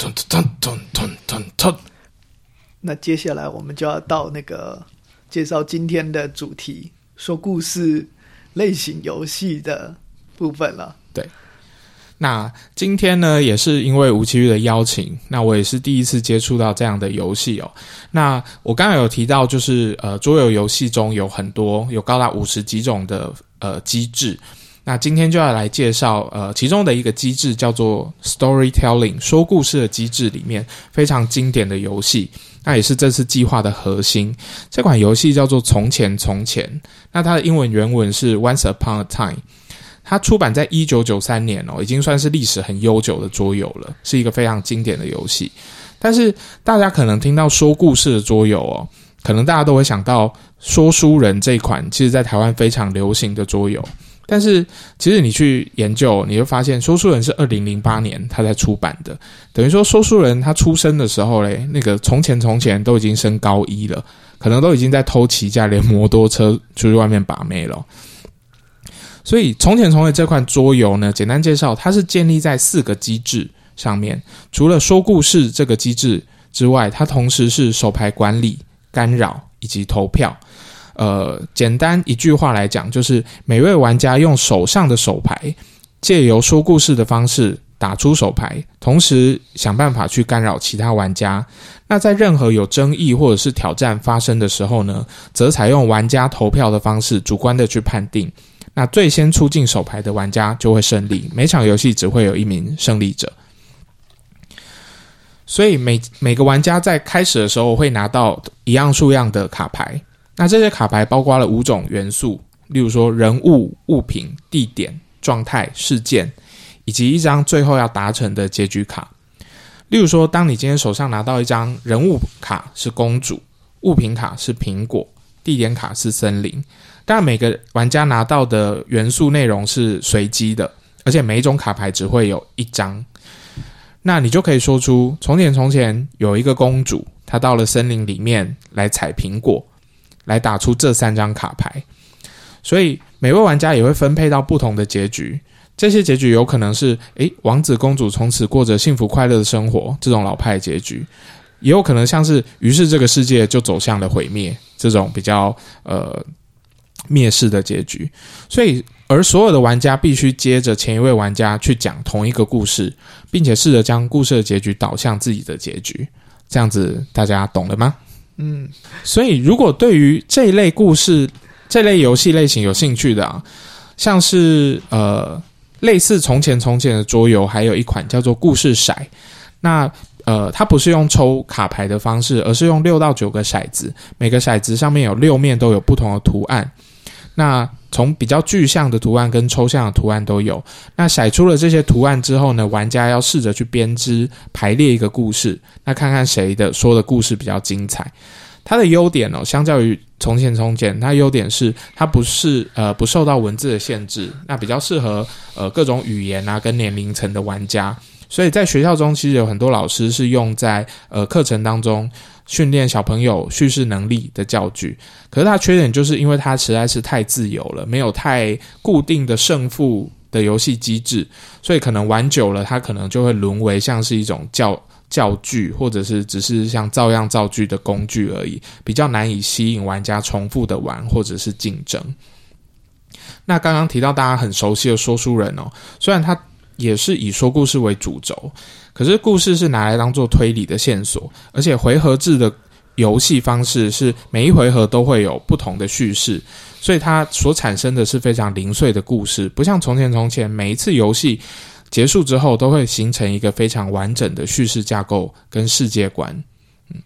咚咚咚咚咚咚。那接下来我们就要到那个介绍今天的主题——说故事类型游戏的部分了。对。那今天呢，也是因为吴奇玉的邀请，那我也是第一次接触到这样的游戏哦。那我刚刚有提到，就是呃，桌游游戏中有很多，有高达五十几种的呃机制。那今天就要来介绍呃其中的一个机制，叫做 Storytelling，说故事的机制里面非常经典的游戏，那也是这次计划的核心。这款游戏叫做《从前从前》，那它的英文原文是 Once Upon a Time。它出版在一九九三年哦，已经算是历史很悠久的桌游了，是一个非常经典的游戏。但是大家可能听到说故事的桌游哦，可能大家都会想到说书人这款，其实在台湾非常流行的桌游。但是其实你去研究，你会发现说书人是二零零八年他才出版的，等于说说书人他出生的时候嘞，那个从前从前都已经升高一了，可能都已经在偷骑驾连摩托车出去外面把妹了。所以，从前从前这款桌游呢，简单介绍，它是建立在四个机制上面。除了说故事这个机制之外，它同时是手牌管理、干扰以及投票。呃，简单一句话来讲，就是每位玩家用手上的手牌，借由说故事的方式打出手牌，同时想办法去干扰其他玩家。那在任何有争议或者是挑战发生的时候呢，则采用玩家投票的方式，主观的去判定。那最先出尽手牌的玩家就会胜利。每场游戏只会有一名胜利者，所以每每个玩家在开始的时候会拿到一样数样的卡牌。那这些卡牌包括了五种元素，例如说人物、物品、地点、状态、事件，以及一张最后要达成的结局卡。例如说，当你今天手上拿到一张人物卡是公主，物品卡是苹果，地点卡是森林。但每个玩家拿到的元素内容是随机的，而且每一种卡牌只会有一张。那你就可以说出：从前从前有一个公主，她到了森林里面来采苹果，来打出这三张卡牌。所以每位玩家也会分配到不同的结局。这些结局有可能是：诶，王子公主从此过着幸福快乐的生活，这种老派结局；也有可能像是于是这个世界就走向了毁灭，这种比较呃。灭世的结局，所以而所有的玩家必须接着前一位玩家去讲同一个故事，并且试着将故事的结局导向自己的结局。这样子大家懂了吗？嗯，所以如果对于这一类故事、这类游戏类型有兴趣的啊，像是呃类似从前从前的桌游，还有一款叫做故事骰。那呃，它不是用抽卡牌的方式，而是用六到九个骰子，每个骰子上面有六面都有不同的图案。那从比较具象的图案跟抽象的图案都有。那筛出了这些图案之后呢，玩家要试着去编织排列一个故事，那看看谁的说的故事比较精彩。它的优点哦，相较于从前从前，它优点是它不是呃不受到文字的限制，那比较适合呃各种语言啊跟年龄层的玩家。所以在学校中，其实有很多老师是用在呃课程当中。训练小朋友叙事能力的教具，可是它缺点就是因为它实在是太自由了，没有太固定的胜负的游戏机制，所以可能玩久了，它可能就会沦为像是一种教教具，或者是只是像照样造句的工具而已，比较难以吸引玩家重复的玩或者是竞争。那刚刚提到大家很熟悉的说书人哦，虽然他也是以说故事为主轴。可是故事是拿来当做推理的线索，而且回合制的游戏方式是每一回合都会有不同的叙事，所以它所产生的是非常零碎的故事，不像从前从前，每一次游戏结束之后都会形成一个非常完整的叙事架构跟世界观。嗯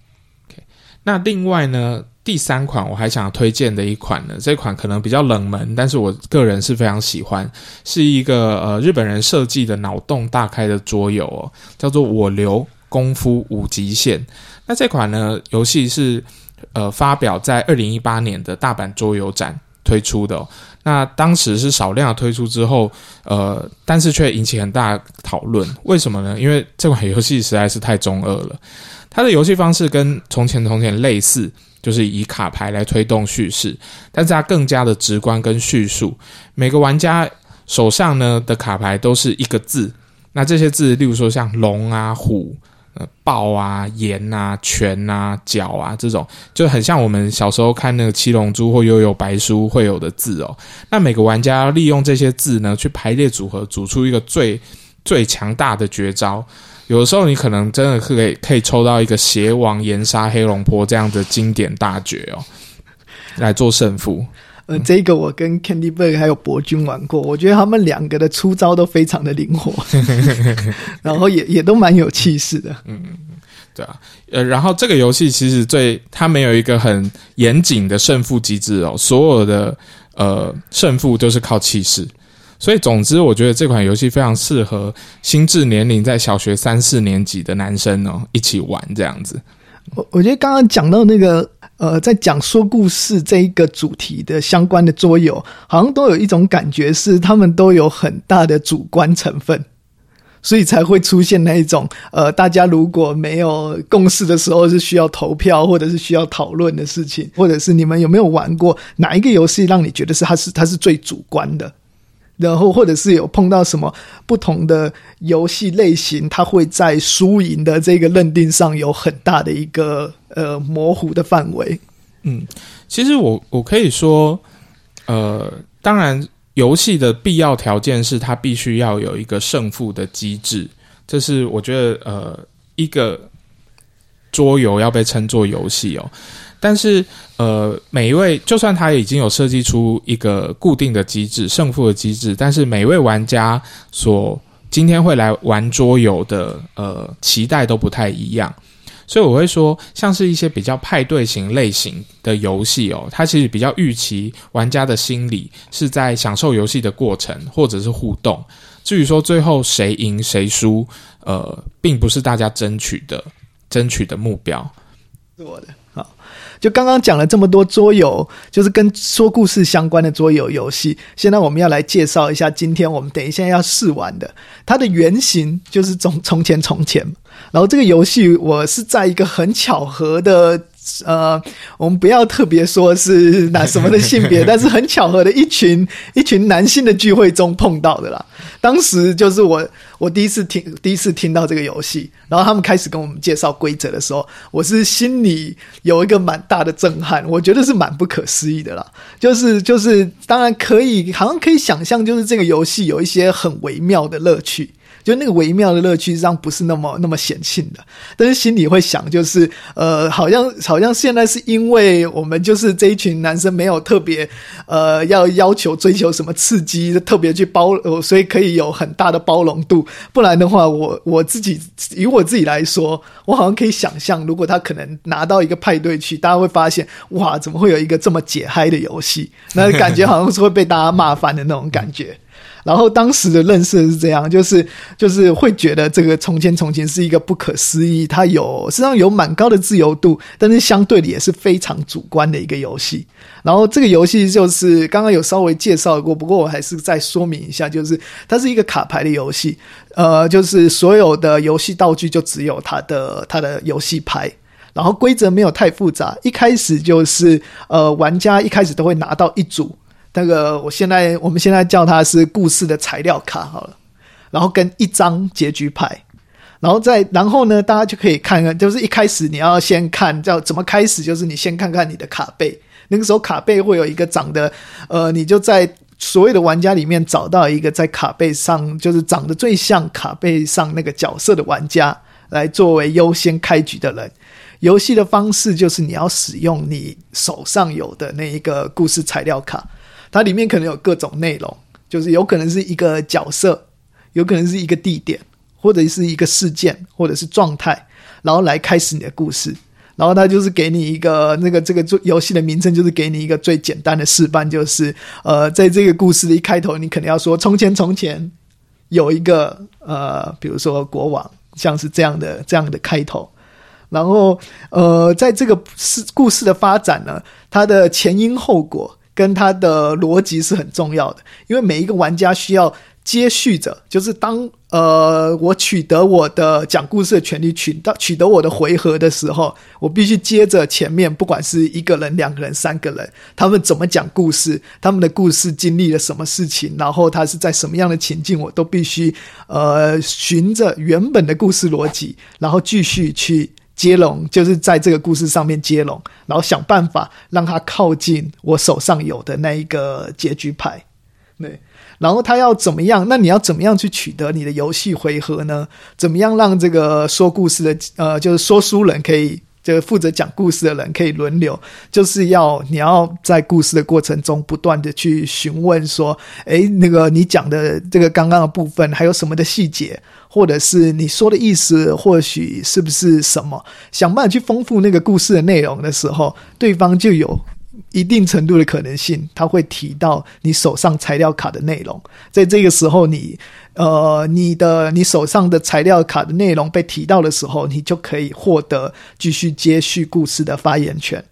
，OK，那另外呢？第三款我还想推荐的一款呢，这款可能比较冷门，但是我个人是非常喜欢，是一个呃日本人设计的脑洞大开的桌游哦，叫做《我流功夫无极限》。那这款呢游戏是呃发表在二零一八年的大阪桌游展推出的哦，那当时是少量推出之后，呃，但是却引起很大讨论。为什么呢？因为这款游戏实在是太中二了，它的游戏方式跟从前从前类似。就是以卡牌来推动叙事，但是它更加的直观跟叙述。每个玩家手上呢的卡牌都是一个字，那这些字，例如说像龙啊、虎、呃豹啊、岩啊、拳啊、角啊这种，就很像我们小时候看那个七龙珠或幽游白书会有的字哦。那每个玩家要利用这些字呢，去排列组合，组出一个最最强大的绝招。有的时候你可能真的可以可以抽到一个邪王岩杀黑龙坡这样的经典大绝哦，来做胜负。呃，这个我跟 Candy Bird 还有博君玩过，我觉得他们两个的出招都非常的灵活，然后也也都蛮有气势的。嗯，对啊，呃，然后这个游戏其实最它没有一个很严谨的胜负机制哦，所有的呃胜负都是靠气势。所以，总之，我觉得这款游戏非常适合心智年龄在小学三四年级的男生哦，一起玩这样子。我我觉得刚刚讲到那个呃，在讲说故事这一个主题的相关的桌游，好像都有一种感觉是他们都有很大的主观成分，所以才会出现那一种呃，大家如果没有共识的时候是需要投票或者是需要讨论的事情，或者是你们有没有玩过哪一个游戏让你觉得是它是它是最主观的？然后，或者是有碰到什么不同的游戏类型，它会在输赢的这个认定上有很大的一个呃模糊的范围。嗯，其实我我可以说，呃，当然，游戏的必要条件是它必须要有一个胜负的机制，这是我觉得呃一个桌游要被称作游戏哦。但是，呃，每一位就算他已经有设计出一个固定的机制、胜负的机制，但是每一位玩家所今天会来玩桌游的，呃，期待都不太一样。所以我会说，像是一些比较派对型类型的游戏哦，它其实比较预期玩家的心理是在享受游戏的过程或者是互动。至于说最后谁赢谁输，呃，并不是大家争取的争取的目标。是我的好。就刚刚讲了这么多桌游，就是跟说故事相关的桌游游戏。现在我们要来介绍一下，今天我们等一下要试玩的，它的原型就是从从前从前。然后这个游戏我是在一个很巧合的。呃，我们不要特别说是哪什么的性别，但是很巧合的一群一群男性的聚会中碰到的啦。当时就是我我第一次听第一次听到这个游戏，然后他们开始跟我们介绍规则的时候，我是心里有一个蛮大的震撼，我觉得是蛮不可思议的啦。就是就是，当然可以，好像可以想象，就是这个游戏有一些很微妙的乐趣。就那个微妙的乐趣，上不是那么那么显性的，但是心里会想，就是呃，好像好像现在是因为我们就是这一群男生没有特别呃要要求追求什么刺激，特别去包，所以可以有很大的包容度。不然的话，我我自己以我自己来说，我好像可以想象，如果他可能拿到一个派对去，大家会发现，哇，怎么会有一个这么解嗨的游戏？那感觉好像是会被大家骂翻的那种感觉。然后当时的认识是这样，就是就是会觉得这个从前从前是一个不可思议，它有实际上有蛮高的自由度，但是相对的也是非常主观的一个游戏。然后这个游戏就是刚刚有稍微介绍过，不过我还是再说明一下，就是它是一个卡牌的游戏，呃，就是所有的游戏道具就只有它的它的游戏牌，然后规则没有太复杂，一开始就是呃玩家一开始都会拿到一组。那个，我现在我们现在叫它是故事的材料卡好了，然后跟一张结局牌，然后再然后呢，大家就可以看看，就是一开始你要先看叫怎么开始，就是你先看看你的卡背，那个时候卡背会有一个长得，呃，你就在所有的玩家里面找到一个在卡背上就是长得最像卡背上那个角色的玩家来作为优先开局的人。游戏的方式就是你要使用你手上有的那一个故事材料卡。它里面可能有各种内容，就是有可能是一个角色，有可能是一个地点，或者是一个事件，或者是状态，然后来开始你的故事。然后它就是给你一个那个这个游戏的名称，就是给你一个最简单的示范，就是呃，在这个故事的一开头，你可能要说从前从前有一个呃，比如说国王，像是这样的这样的开头。然后呃，在这个事故事的发展呢，它的前因后果。跟它的逻辑是很重要的，因为每一个玩家需要接续着，就是当呃我取得我的讲故事的权利，取到取得我的回合的时候，我必须接着前面，不管是一个人、两个人、三个人，他们怎么讲故事，他们的故事经历了什么事情，然后他是在什么样的情境，我都必须呃循着原本的故事逻辑，然后继续去接龙，就是在这个故事上面接龙，然后想办法让他靠近我手上有的那一个结局牌，对。然后他要怎么样？那你要怎么样去取得你的游戏回合呢？怎么样让这个说故事的呃，就是说书人可以，这个负责讲故事的人可以轮流，就是要你要在故事的过程中不断的去询问说，诶，那个你讲的这个刚刚的部分还有什么的细节，或者是你说的意思，或许是不是什么？想办法去丰富那个故事的内容的时候，对方就有。一定程度的可能性，他会提到你手上材料卡的内容。在这个时候你，你呃，你的你手上的材料卡的内容被提到的时候，你就可以获得继续接续故事的发言权。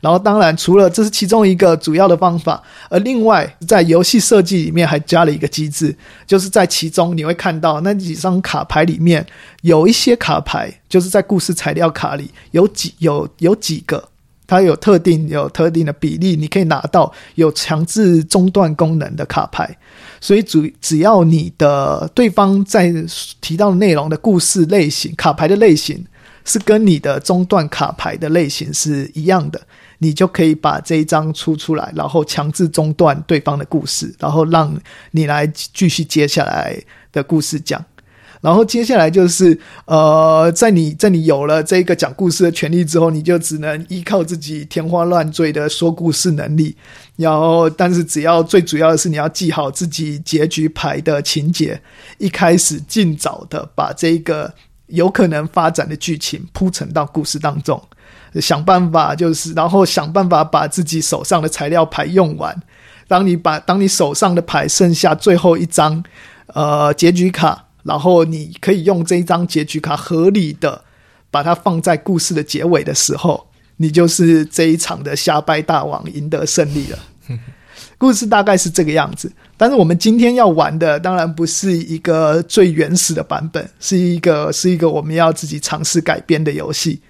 然后，当然，除了这是其中一个主要的方法，而另外在游戏设计里面还加了一个机制，就是在其中你会看到那几张卡牌里面有一些卡牌，就是在故事材料卡里有几有有几个。它有特定有特定的比例，你可以拿到有强制中断功能的卡牌，所以只只要你的对方在提到内容的故事类型、卡牌的类型是跟你的中断卡牌的类型是一样的，你就可以把这一张出出来，然后强制中断对方的故事，然后让你来继续接下来的故事讲。然后接下来就是，呃，在你在你有了这个讲故事的权利之后，你就只能依靠自己天花乱坠的说故事能力。然后，但是只要最主要的是你要记好自己结局牌的情节，一开始尽早的把这个有可能发展的剧情铺陈到故事当中，想办法就是，然后想办法把自己手上的材料牌用完。当你把当你手上的牌剩下最后一张，呃，结局卡。然后你可以用这一张结局卡合理的把它放在故事的结尾的时候，你就是这一场的瞎掰大王赢得胜利了。故事大概是这个样子，但是我们今天要玩的当然不是一个最原始的版本，是一个是一个我们要自己尝试改编的游戏。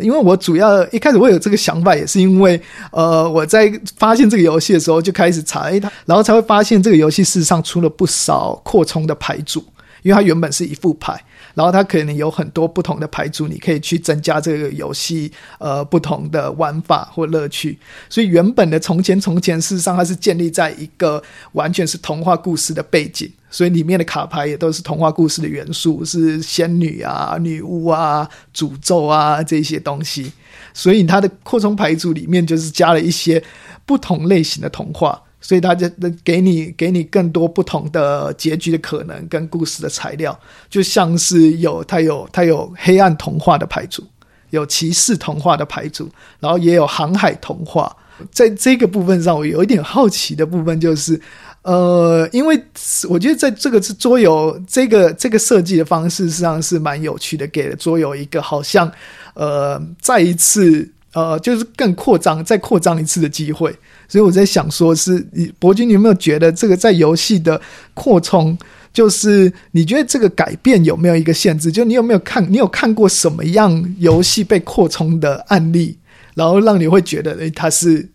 因为我主要一开始我有这个想法，也是因为，呃，我在发现这个游戏的时候就开始查，诶，它，然后才会发现这个游戏事实上出了不少扩充的牌组，因为它原本是一副牌。然后它可能有很多不同的牌组，你可以去增加这个游戏呃不同的玩法或乐趣。所以原本的从前从前，事实上它是建立在一个完全是童话故事的背景，所以里面的卡牌也都是童话故事的元素，是仙女啊、女巫啊、诅咒啊这些东西。所以它的扩充牌组里面就是加了一些不同类型的童话。所以他就给你给你更多不同的结局的可能跟故事的材料，就像是有他有他有黑暗童话的牌组，有骑士童话的牌组，然后也有航海童话。在这个部分上，我有一点好奇的部分就是，呃，因为我觉得在这个桌游这个这个设计的方式，实际上是蛮有趣的，给了桌游一个好像呃再一次呃就是更扩张再扩张一次的机会。所以我在想，说是你伯君，你有没有觉得这个在游戏的扩充，就是你觉得这个改变有没有一个限制？就你有没有看，你有看过什么样游戏被扩充的案例，然后让你会觉得，诶，它是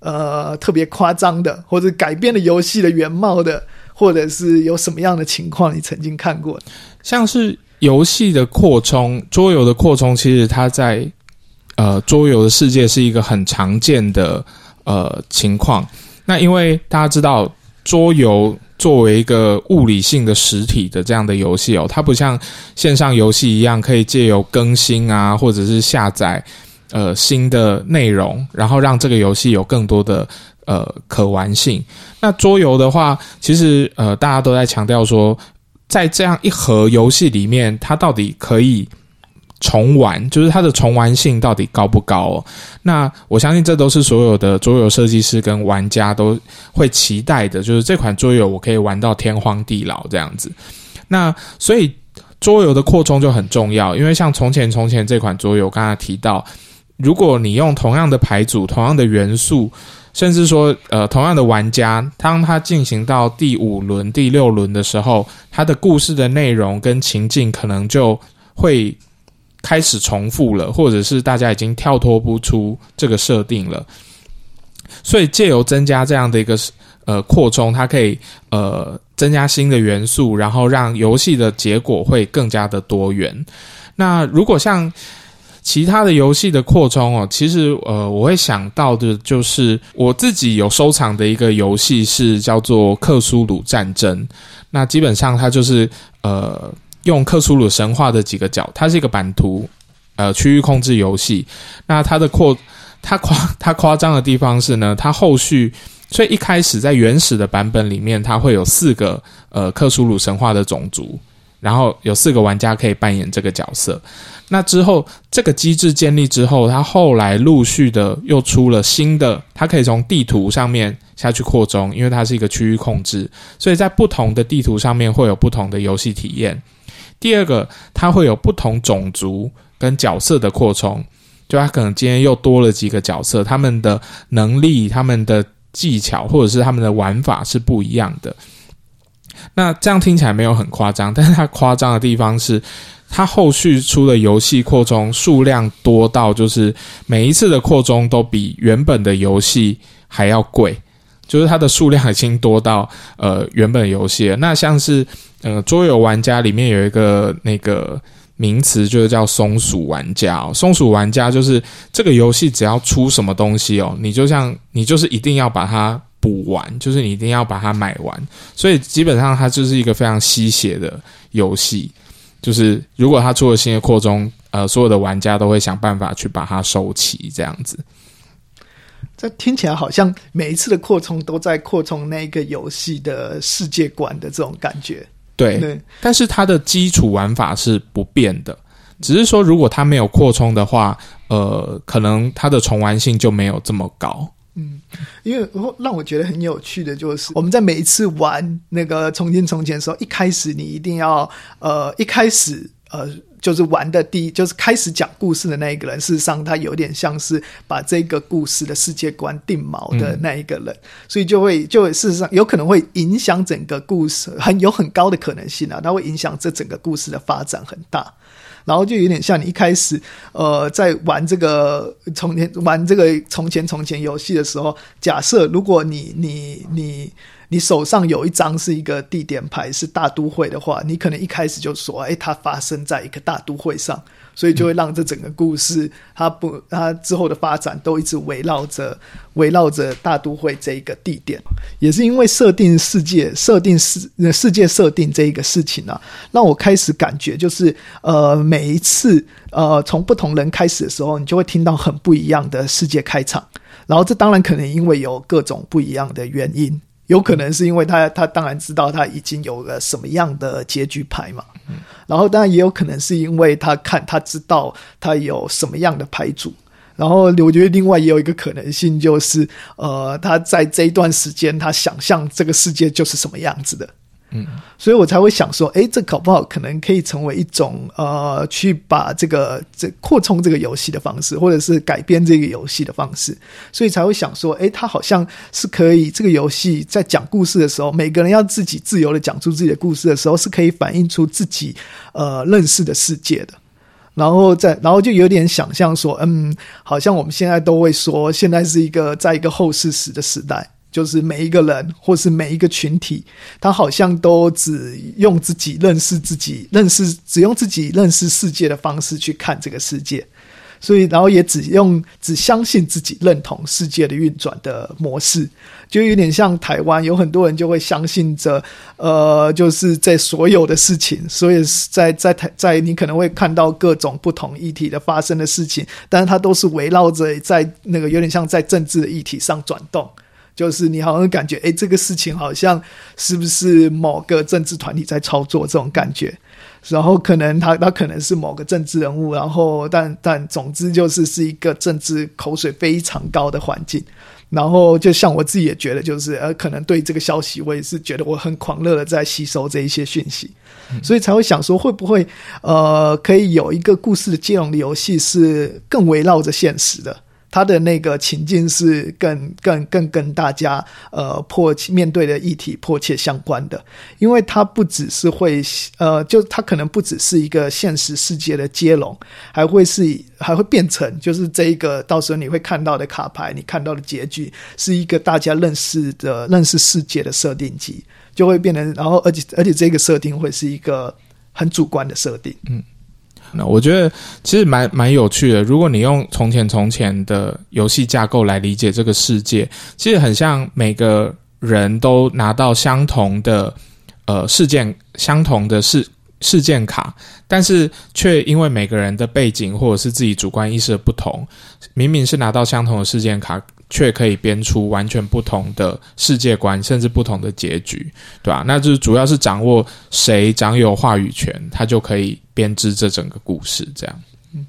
呃特别夸张的，或者改变了游戏的原貌的，或者是有什么样的情况你曾经看过？像是游戏的扩充，桌游的扩充，其实它在呃桌游的世界是一个很常见的。呃，情况。那因为大家知道，桌游作为一个物理性的实体的这样的游戏哦，它不像线上游戏一样可以借由更新啊，或者是下载呃新的内容，然后让这个游戏有更多的呃可玩性。那桌游的话，其实呃大家都在强调说，在这样一盒游戏里面，它到底可以。重玩就是它的重玩性到底高不高哦？那我相信这都是所有的桌游设计师跟玩家都会期待的，就是这款桌游我可以玩到天荒地老这样子。那所以桌游的扩充就很重要，因为像从前从前这款桌游，我刚才提到，如果你用同样的牌组、同样的元素，甚至说，呃，同样的玩家，当他进行到第五轮、第六轮的时候，他的故事的内容跟情境可能就会开始重复了，或者是大家已经跳脱不出这个设定了。所以，借由增加这样的一个呃扩充，它可以呃增加新的元素，然后让游戏的结果会更加的多元。那如果像其他的游戏的扩充哦，其实呃，我会想到的就是我自己有收藏的一个游戏是叫做《克苏鲁战争》。那基本上它就是呃，用克苏鲁神话的几个角，它是一个版图呃区域控制游戏。那它的扩，它夸它夸张的地方是呢，它后续所以一开始在原始的版本里面，它会有四个呃克苏鲁神话的种族。然后有四个玩家可以扮演这个角色。那之后，这个机制建立之后，它后来陆续的又出了新的，它可以从地图上面下去扩充，因为它是一个区域控制，所以在不同的地图上面会有不同的游戏体验。第二个，它会有不同种族跟角色的扩充，就它可能今天又多了几个角色，他们的能力、他们的技巧或者是他们的玩法是不一样的。那这样听起来没有很夸张，但是它夸张的地方是，它后续出的游戏扩充数量多到，就是每一次的扩充都比原本的游戏还要贵，就是它的数量已经多到呃原本游戏。那像是呃桌游玩家里面有一个那个名词，就是叫松鼠玩家哦。松鼠玩家就是这个游戏只要出什么东西哦，你就像你就是一定要把它。补完就是你一定要把它买完，所以基本上它就是一个非常吸血的游戏。就是如果它出了新的扩充，呃，所有的玩家都会想办法去把它收齐，这样子。这听起来好像每一次的扩充都在扩充那个游戏的世界观的这种感觉。对，对，但是它的基础玩法是不变的，只是说如果它没有扩充的话，呃，可能它的重玩性就没有这么高。嗯，因为让我觉得很有趣的就是，我们在每一次玩那个从前从前的时候，一开始你一定要呃，一开始呃，就是玩的第一，就是开始讲故事的那一个人，事实上他有点像是把这个故事的世界观定锚的那一个人，所以就会就会事实上有可能会影响整个故事，很有很高的可能性啊，它会影响这整个故事的发展很大。然后就有点像你一开始，呃，在玩这个从前玩这个从前从前游戏的时候，假设如果你你你你手上有一张是一个地点牌是大都会的话，你可能一开始就说，哎，它发生在一个大都会上。所以就会让这整个故事，它不，它之后的发展都一直围绕着围绕着大都会这一个地点，也是因为设定世界、设定世世界设定这一个事情啊，让我开始感觉就是，呃，每一次呃从不同人开始的时候，你就会听到很不一样的世界开场，然后这当然可能因为有各种不一样的原因。有可能是因为他，他当然知道他已经有了什么样的结局牌嘛，然后当然也有可能是因为他看他知道他有什么样的牌组，然后我觉得另外也有一个可能性就是，呃，他在这一段时间他想象这个世界就是什么样子的。嗯，所以我才会想说，诶，这搞不好可能可以成为一种呃，去把这个这扩充这个游戏的方式，或者是改编这个游戏的方式。所以才会想说，诶，它好像是可以这个游戏在讲故事的时候，每个人要自己自由的讲出自己的故事的时候，是可以反映出自己呃认识的世界的。然后再，然后就有点想象说，嗯，好像我们现在都会说，现在是一个在一个后事实的时代。就是每一个人，或是每一个群体，他好像都只用自己认识自己、认识只用自己认识世界的方式去看这个世界，所以，然后也只用只相信自己认同世界的运转的模式，就有点像台湾，有很多人就会相信着，呃，就是在所有的事情，所以在在台在你可能会看到各种不同议题的发生的事情，但是它都是围绕着在那个有点像在政治的议题上转动。就是你好像感觉，哎，这个事情好像是不是某个政治团体在操作这种感觉，然后可能他他可能是某个政治人物，然后但但总之就是是一个政治口水非常高的环境，然后就像我自己也觉得，就是呃，可能对这个消息，我也是觉得我很狂热的在吸收这一些讯息，所以才会想说，会不会呃，可以有一个故事的接龙的游戏是更围绕着现实的。它的那个情境是更更更跟大家呃迫切面对的议题迫切相关的，因为它不只是会呃，就它可能不只是一个现实世界的接龙，还会是还会变成就是这一个到时候你会看到的卡牌，你看到的结局是一个大家认识的认识世界的设定集，就会变成，然后而且而且这个设定会是一个很主观的设定，嗯。那我觉得其实蛮蛮有趣的。如果你用从前从前的游戏架构来理解这个世界，其实很像每个人都拿到相同的呃事件、相同的事事件卡，但是却因为每个人的背景或者是自己主观意识的不同，明明是拿到相同的事件卡。却可以编出完全不同的世界观，甚至不同的结局，对吧？那就是主要是掌握谁掌有话语权，他就可以编织这整个故事，这样。嗯，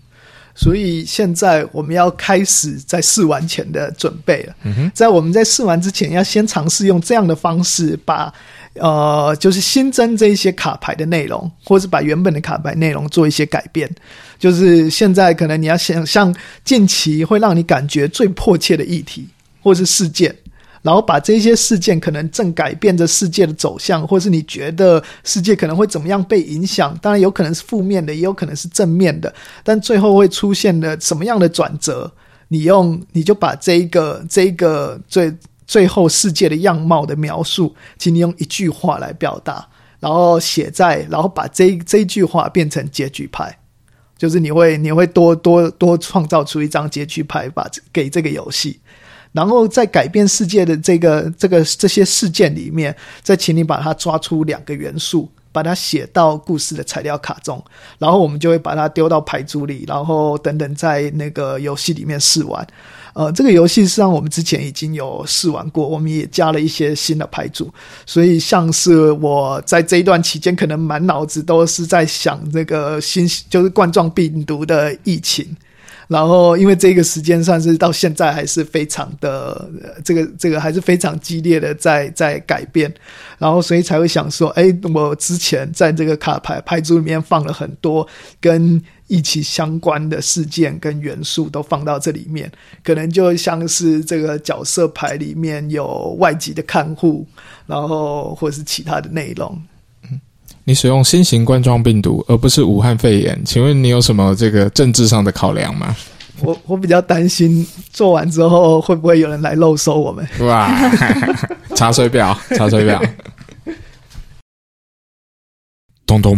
所以现在我们要开始在试玩前的准备了。嗯哼，在我们在试玩之前，要先尝试用这样的方式把。呃，就是新增这一些卡牌的内容，或是把原本的卡牌内容做一些改变。就是现在可能你要想象近期会让你感觉最迫切的议题或是事件，然后把这些事件可能正改变着世界的走向，或是你觉得世界可能会怎么样被影响。当然有可能是负面的，也有可能是正面的，但最后会出现的什么样的转折？你用你就把这一个这一个最。最后世界的样貌的描述，请你用一句话来表达，然后写在，然后把这这句话变成结局牌，就是你会你会多多多创造出一张结局牌，把给这个游戏，然后在改变世界的这个这个这些事件里面，再请你把它抓出两个元素，把它写到故事的材料卡中，然后我们就会把它丢到牌组里，然后等等在那个游戏里面试玩。呃，这个游戏实际上我们之前已经有试玩过，我们也加了一些新的牌组，所以像是我在这一段期间，可能满脑子都是在想这个新就是冠状病毒的疫情，然后因为这个时间算是到现在还是非常的这个这个还是非常激烈的在在改变，然后所以才会想说，哎，我之前在这个卡牌牌组里面放了很多跟。一起相关的事件跟元素都放到这里面，可能就像是这个角色牌里面有外籍的看护，然后或是其他的内容。嗯，你使用新型冠状病毒而不是武汉肺炎，请问你有什么这个政治上的考量吗？我我比较担心做完之后会不会有人来漏收我们？哇，查水表，查水表，咚咚。